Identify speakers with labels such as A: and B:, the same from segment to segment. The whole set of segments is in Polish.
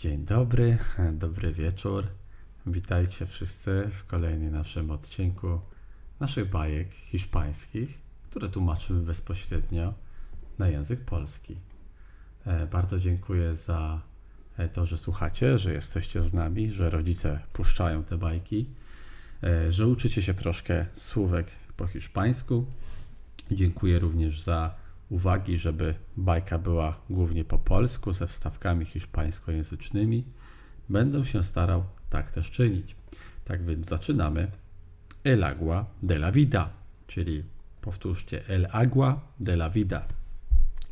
A: Dzień dobry, dobry wieczór. Witajcie wszyscy w kolejnym naszym odcinku naszych bajek hiszpańskich, które tłumaczymy bezpośrednio na język polski. E, bardzo dziękuję za e, to, że słuchacie, że jesteście z nami, że rodzice puszczają te bajki, e, że uczycie się troszkę słówek po hiszpańsku. Dziękuję również za uwagi, żeby bajka była głównie po polsku, ze wstawkami hiszpańskojęzycznymi. Będę się starał tak też czynić. Tak więc zaczynamy. El agua de la vida, czyli powtórzcie El agua de la vida.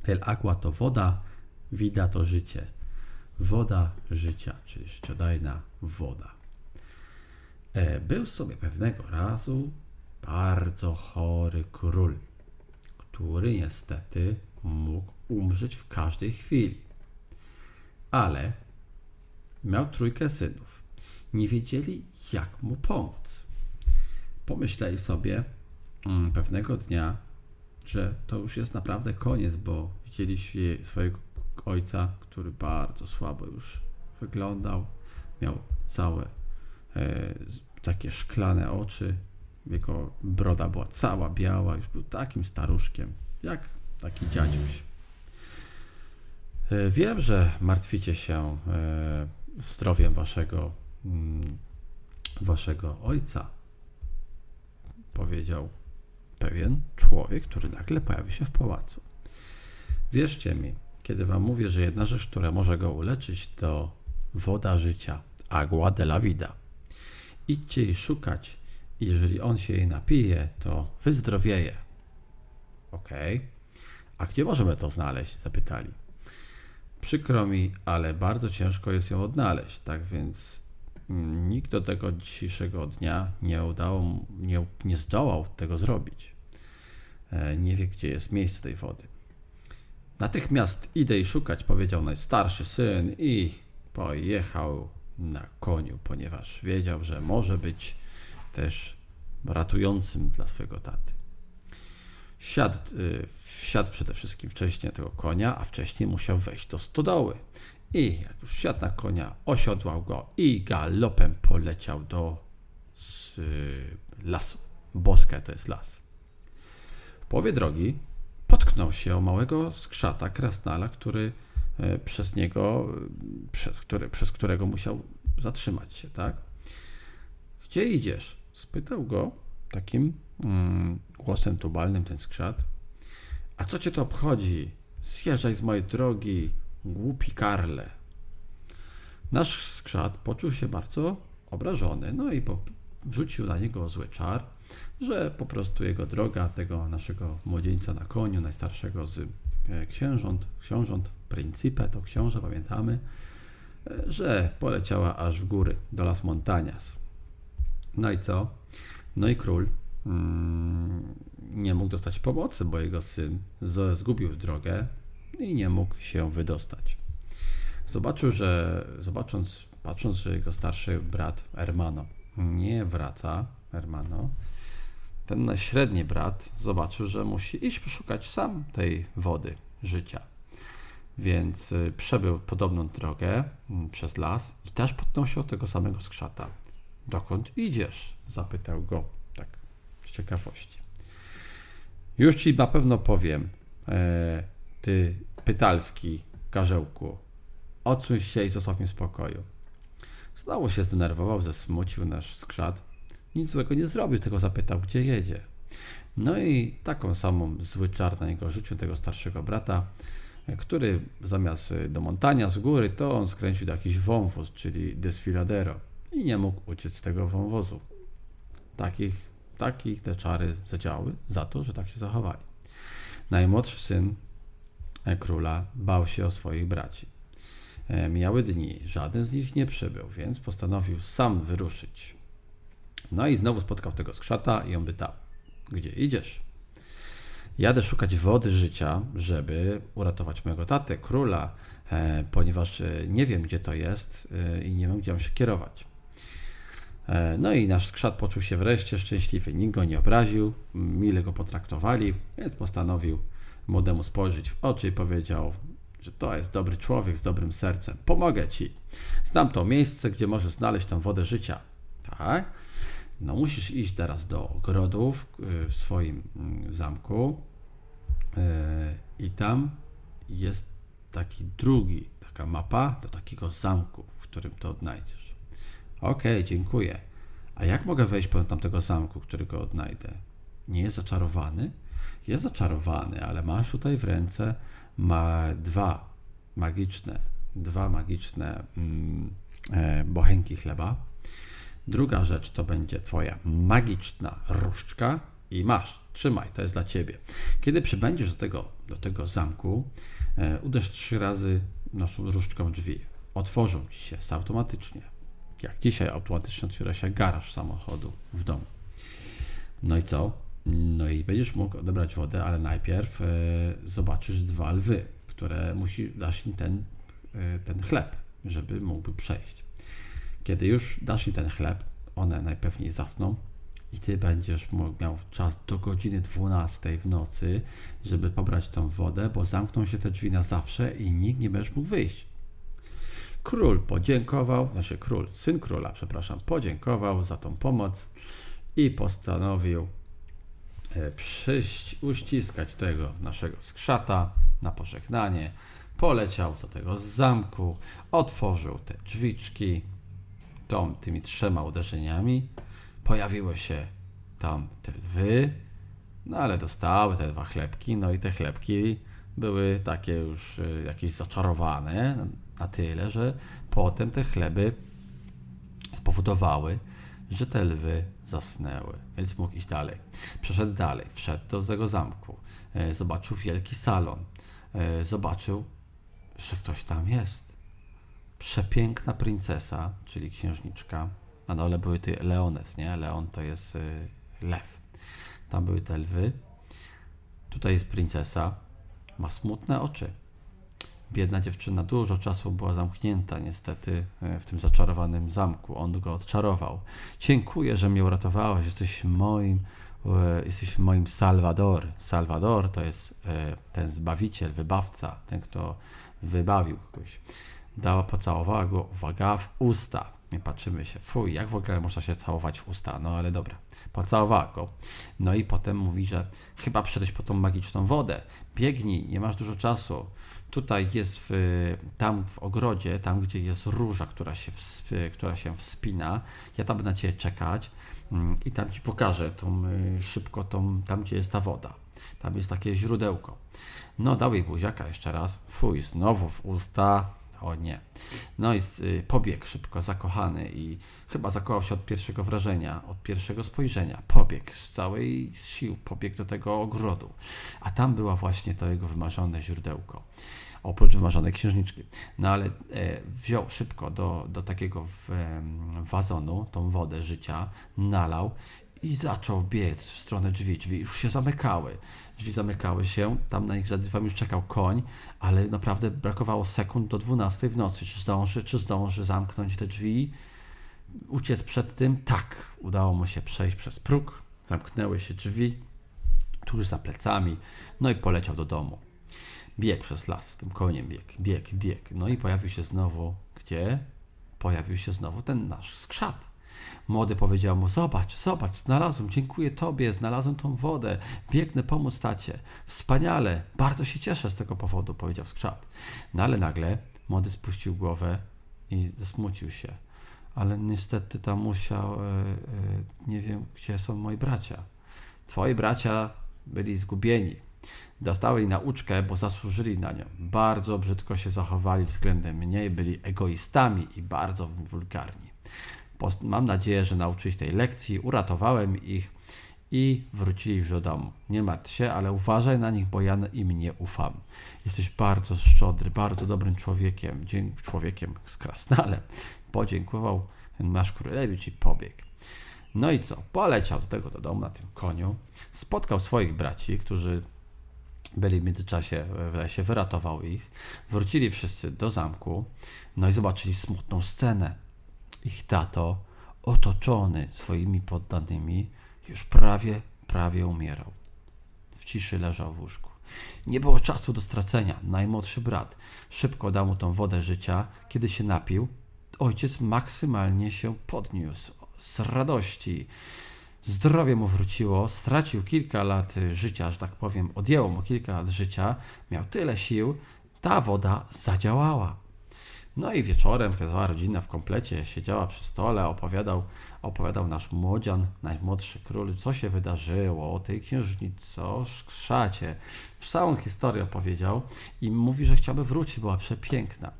A: El agua to woda, vida to życie. Woda życia, czyli życiodajna woda. E, był sobie pewnego razu bardzo chory król który niestety mógł umrzeć w każdej chwili. Ale miał trójkę synów. Nie wiedzieli, jak mu pomóc. Pomyśleli sobie mm, pewnego dnia, że to już jest naprawdę koniec, bo widzieli swojego ojca, który bardzo słabo już wyglądał. Miał całe e, takie szklane oczy, jego broda była cała biała, już był takim staruszkiem, jak taki dziadziuś. E, wiem, że martwicie się e, zdrowiem waszego, mm, waszego ojca, powiedział pewien człowiek, który nagle pojawił się w pałacu. Wierzcie mi, kiedy wam mówię, że jedna rzecz, która może go uleczyć, to woda życia, agua de la vida. Idźcie jej szukać i jeżeli on się jej napije, to wyzdrowieje. Ok. A gdzie możemy to znaleźć? Zapytali. Przykro mi, ale bardzo ciężko jest ją odnaleźć, tak więc mm, nikt do tego dzisiejszego dnia nie udało, nie, nie zdołał tego zrobić. E, nie wie, gdzie jest miejsce tej wody. Natychmiast idę i szukać, powiedział najstarszy syn i pojechał na koniu, ponieważ wiedział, że może być też ratującym dla swojego taty. Siadł, y, wsiadł przede wszystkim wcześniej tego konia, a wcześniej musiał wejść do stodoły. I jak już siadł na konia, osiodłał go i galopem poleciał do lasu. Boska to jest las. W połowie drogi potknął się o małego skrzata krasnala, który y, przez niego, przez, który, przez którego musiał zatrzymać się, tak? Gdzie idziesz? Spytał go takim mm, głosem tubalnym ten skrzat. A co cię to obchodzi? Zjeżdżaj z mojej drogi, głupi Karle. Nasz skrzat poczuł się bardzo obrażony, no i rzucił na niego zły czar, że po prostu jego droga, tego naszego młodzieńca na koniu, najstarszego z e, księżąt, książąt, Principe, to książę, pamiętamy, e, że poleciała aż w góry, do Las Montañas. No i co? No i król mm, nie mógł dostać pomocy, bo jego syn zgubił drogę i nie mógł się wydostać. Zobaczył, że zobacząc, patrząc, że jego starszy brat Hermano nie wraca, Hermano, ten średni brat zobaczył, że musi iść poszukać sam tej wody życia. Więc y, przebył podobną drogę mm, przez las i też potknął się od tego samego skrzata. Dokąd idziesz? zapytał go tak z ciekawości. Już ci na pewno powiem, e, ty pytalski karzełku. Odsuń się i zostaw mnie w spokoju. Znowu się zdenerwował, zesmucił nasz skrzat. Nic złego nie zrobił, tylko zapytał, gdzie jedzie. No i taką samą zły czar na niego rzucił tego starszego brata, e, który zamiast do montania z góry, to on skręcił do jakiś wąwóz, czyli desfiladero i nie mógł uciec z tego wąwozu. Takich, takich te czary zadziałały za to, że tak się zachowali. Najmłodszy syn króla bał się o swoich braci. E, mijały dni, żaden z nich nie przybył, więc postanowił sam wyruszyć. No i znowu spotkał tego skrzata i on pytał, gdzie idziesz? Jadę szukać wody życia, żeby uratować mojego tatę, króla, e, ponieważ e, nie wiem, gdzie to jest i nie wiem, gdzie mam się kierować. E, no i nasz skrzat poczuł się wreszcie szczęśliwy. Nikt go nie obraził, mile go potraktowali, więc postanowił młodemu spojrzeć w oczy i powiedział: że to jest dobry człowiek z dobrym sercem. Pomogę ci. Znam to miejsce, gdzie możesz znaleźć tę wodę życia. Tak? No musisz iść teraz do ogrodów y, w swoim mm, zamku y, i tam jest taki drugi, taka mapa do takiego zamku, w którym to odnajdziesz. Okej, okay, dziękuję. A jak mogę wejść do tamtego zamku, którego odnajdę? Nie jest zaczarowany? Jest zaczarowany, ale masz tutaj w ręce ma dwa magiczne, dwa magiczne mm, e, bochenki chleba. Druga rzecz to będzie Twoja magiczna różdżka i masz, trzymaj, to jest dla Ciebie. Kiedy przybędziesz do tego, do tego zamku, e, uderz trzy razy naszą różdżką w drzwi. Otworzą Ci się automatycznie. Jak dzisiaj automatycznie otwiera się garaż samochodu w domu. No i co? No i będziesz mógł odebrać wodę, ale najpierw e, zobaczysz dwa lwy, które musi dać im ten, e, ten chleb, żeby mógłby przejść. Kiedy już dasz im ten chleb, one najpewniej zasną i ty będziesz miał czas do godziny 12 w nocy, żeby pobrać tą wodę, bo zamkną się te drzwi na zawsze i nikt nie będziesz mógł wyjść. Król podziękował, znaczy król, syn króla, przepraszam, podziękował za tą pomoc i postanowił e, przyjść, uściskać tego naszego skrzata na pożegnanie. Poleciał do tego zamku, otworzył te drzwiczki, tą, tymi trzema uderzeniami pojawiły się tam te lwy, no ale dostały te dwa chlebki, no i te chlebki były takie już e, jakieś zaczarowane na tyle, że potem te chleby spowodowały, że te lwy zasnęły, więc mógł iść dalej. Przeszedł dalej, wszedł do tego zamku, e, zobaczył wielki salon, e, zobaczył, że ktoś tam jest. Przepiękna princesa, czyli księżniczka. Na dole były te leones, nie? Leon to jest y, lew. Tam były te lwy. Tutaj jest princesa. Ma smutne oczy. Biedna dziewczyna dużo czasu była zamknięta, niestety, y, w tym zaczarowanym zamku. On go odczarował. Dziękuję, że mnie uratowałeś. Jesteś moim, y, jesteś moim Salvador. Salvador to jest ten zbawiciel, wybawca, ten, kto wybawił kogoś dała, pocałowała go, uwaga, w usta. Nie patrzymy się, fuj, jak w ogóle można się całować w usta, no ale dobra. Pocałowała go. No i potem mówi, że chyba przyszedłeś po tą magiczną wodę. Biegnij, nie masz dużo czasu. Tutaj jest w, tam w ogrodzie, tam gdzie jest róża, która się, wsp, która się wspina. Ja tam będę na Ciebie czekać mm, i tam Ci pokażę tą, y, szybko tą, tam, gdzie jest ta woda. Tam jest takie źródełko. No, dał jej buziaka jeszcze raz. Fuj, znowu w usta o nie. No i y, pobiegł szybko, zakochany i chyba zakochał się od pierwszego wrażenia, od pierwszego spojrzenia. Pobiegł z całej sił, pobiegł do tego ogrodu. A tam była właśnie to jego wymarzone źródełko. Oprócz wymarzonej księżniczki. No ale e, wziął szybko do, do takiego w, wazonu tą wodę życia, nalał i zaczął biec w stronę drzwi. Drzwi już się zamykały. Drzwi zamykały się, tam na ich drzwiami już czekał koń, ale naprawdę brakowało sekund do 12 w nocy. Czy zdąży, czy zdąży zamknąć te drzwi? Uciec przed tym? Tak, udało mu się przejść przez próg, zamknęły się drzwi, tuż za plecami, no i poleciał do domu. Bieg przez las, tym koniem bieg, bieg, bieg. No i pojawił się znowu, gdzie? Pojawił się znowu ten nasz skrzat. Młody powiedział mu: Zobacz, zobacz, znalazłem, dziękuję Tobie, znalazłem tą wodę, biegnę pomóc tacie. Wspaniale, bardzo się cieszę z tego powodu, powiedział skrzat. No ale nagle młody spuścił głowę i zasmucił się. Ale niestety tam musiał, e, e, nie wiem, gdzie są moi bracia. Twoi bracia byli zgubieni. Dostali nauczkę, bo zasłużyli na nią. Bardzo brzydko się zachowali względem mnie, byli egoistami i bardzo wulgarni. Mam nadzieję, że nauczyli tej lekcji, uratowałem ich i wrócili już do domu. Nie martw się, ale uważaj na nich, bo ja im nie ufam. Jesteś bardzo szczodry, bardzo dobrym człowiekiem, człowiekiem z krasnalem. Podziękował nasz królewicz i pobiegł. No i co? Poleciał do tego do domu na tym koniu, spotkał swoich braci, którzy byli w międzyczasie w lesie, wyratował ich. Wrócili wszyscy do zamku, no i zobaczyli smutną scenę ich tato, otoczony swoimi poddanymi, już prawie, prawie umierał. W ciszy leżał w łóżku. Nie było czasu do stracenia. Najmłodszy brat szybko dał mu tą wodę życia. Kiedy się napił, ojciec maksymalnie się podniósł z radości. Zdrowie mu wróciło, stracił kilka lat życia, że tak powiem, odjęło mu kilka lat życia, miał tyle sił, ta woda zadziałała. No i wieczorem, cała rodzina w komplecie siedziała przy stole, opowiadał, opowiadał nasz młodzian, najmłodszy król, co się wydarzyło, o tej księżnicy, o skrzacie. Całą historię opowiedział i mówi, że chciałby wrócić, była przepiękna.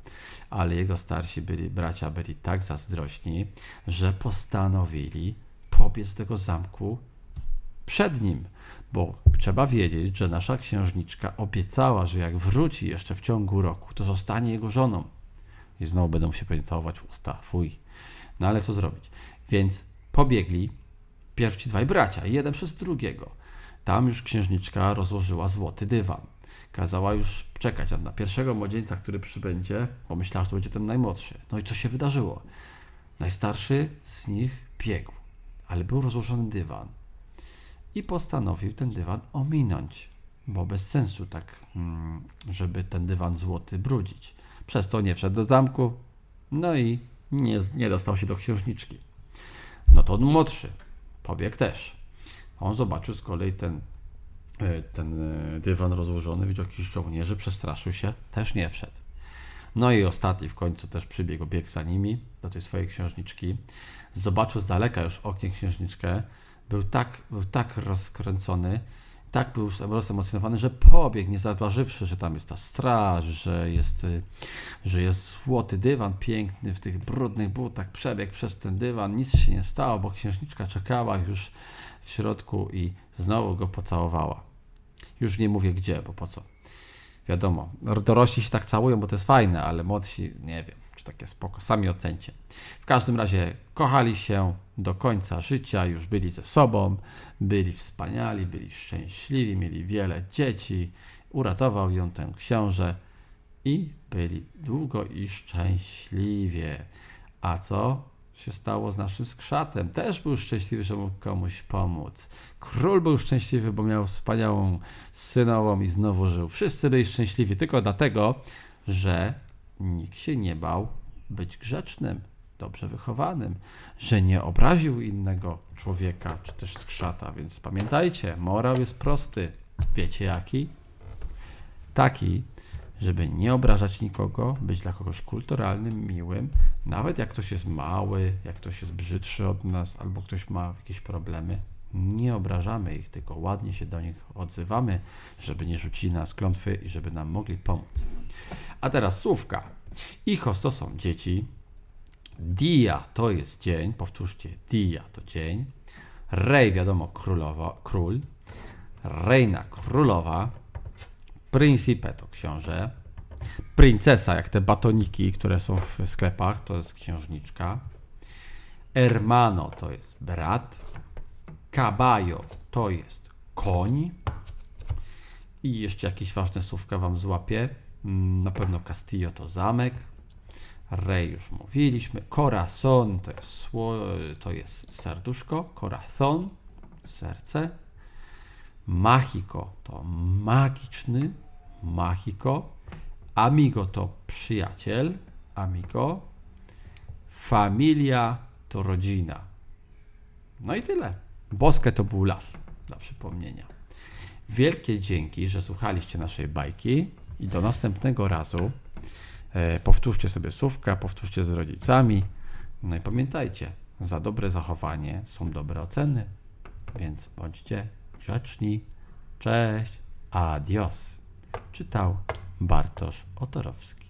A: Ale jego starsi byli, bracia byli tak zazdrośni, że postanowili pobiec tego zamku przed nim bo trzeba wiedzieć, że nasza księżniczka obiecała, że jak wróci jeszcze w ciągu roku, to zostanie jego żoną. I znowu będą się pewnie całować w usta. Fuj. No ale co zrobić? Więc pobiegli pierwsi dwaj bracia, jeden przez drugiego. Tam już księżniczka rozłożyła złoty dywan. Kazała już czekać na pierwszego młodzieńca, który przybędzie, bo myślała, że to będzie ten najmłodszy. No i co się wydarzyło? Najstarszy z nich biegł, ale był rozłożony dywan i postanowił ten dywan ominąć, bo bez sensu tak, mm, żeby ten dywan złoty brudzić. Przez to nie wszedł do zamku, no i nie, nie dostał się do księżniczki. No to on młodszy, pobiegł też. On zobaczył z kolei ten, e, ten e, dywan rozłożony, widział jakichś żołnierzy, przestraszył się, też nie wszedł. No i ostatni w końcu też przybiegł, biegł za nimi do tej swojej księżniczki. Zobaczył z daleka już oknie księżniczkę, był tak, był tak rozkręcony, tak był już rozemocjonowany, że pobiegł, nie zauważywszy, że tam jest ta straż, że jest, y, że jest złoty dywan piękny w tych brudnych butach, przebiegł przez ten dywan, nic się nie stało, bo księżniczka czekała już w środku i znowu go pocałowała. Już nie mówię gdzie, bo po co. Wiadomo, dorośli się tak całują, bo to jest fajne, ale młodsi, nie wiem, takie spoko, sami ocencie. W każdym razie kochali się do końca życia, już byli ze sobą, byli wspaniali, byli szczęśliwi, mieli wiele dzieci, uratował ją ten książę i byli długo i szczęśliwie. A co się stało z naszym skrzatem? Też był szczęśliwy, że mógł komuś pomóc. Król był szczęśliwy, bo miał wspaniałą synową i znowu żył. Wszyscy byli szczęśliwi tylko dlatego, że nikt się nie bał być grzecznym, dobrze wychowanym, że nie obraził innego człowieka czy też skrzata. Więc pamiętajcie, morał jest prosty. Wiecie jaki? Taki, żeby nie obrażać nikogo, być dla kogoś kulturalnym, miłym, nawet jak ktoś jest mały, jak ktoś jest brzydszy od nas, albo ktoś ma jakieś problemy, nie obrażamy ich, tylko ładnie się do nich odzywamy, żeby nie rzucili nas klątwy i żeby nam mogli pomóc. A teraz słówka. Ichos to są dzieci. Dia to jest dzień. Powtórzcie, dia to dzień. Rej, wiadomo, król. Reina, królowa. Principe to książę. Princesa, jak te batoniki, które są w sklepach, to jest księżniczka. Hermano to jest brat. Caballo to jest koń. I jeszcze jakieś ważne słówka Wam złapię. Mm, na pewno Castillo to zamek. Rey już mówiliśmy. Corazon to jest, sło, to jest serduszko. Corazon, serce. Mágico to magiczny. Mágico. Amigo to przyjaciel. Amigo. Familia to rodzina. No i tyle. Boskie to był las, dla przypomnienia. Wielkie dzięki, że słuchaliście naszej bajki i do następnego razu e, powtórzcie sobie słówka, powtórzcie z rodzicami. No i pamiętajcie, za dobre zachowanie są dobre oceny, więc bądźcie grzeczni. Cześć, adios. Czytał Bartosz Otorowski.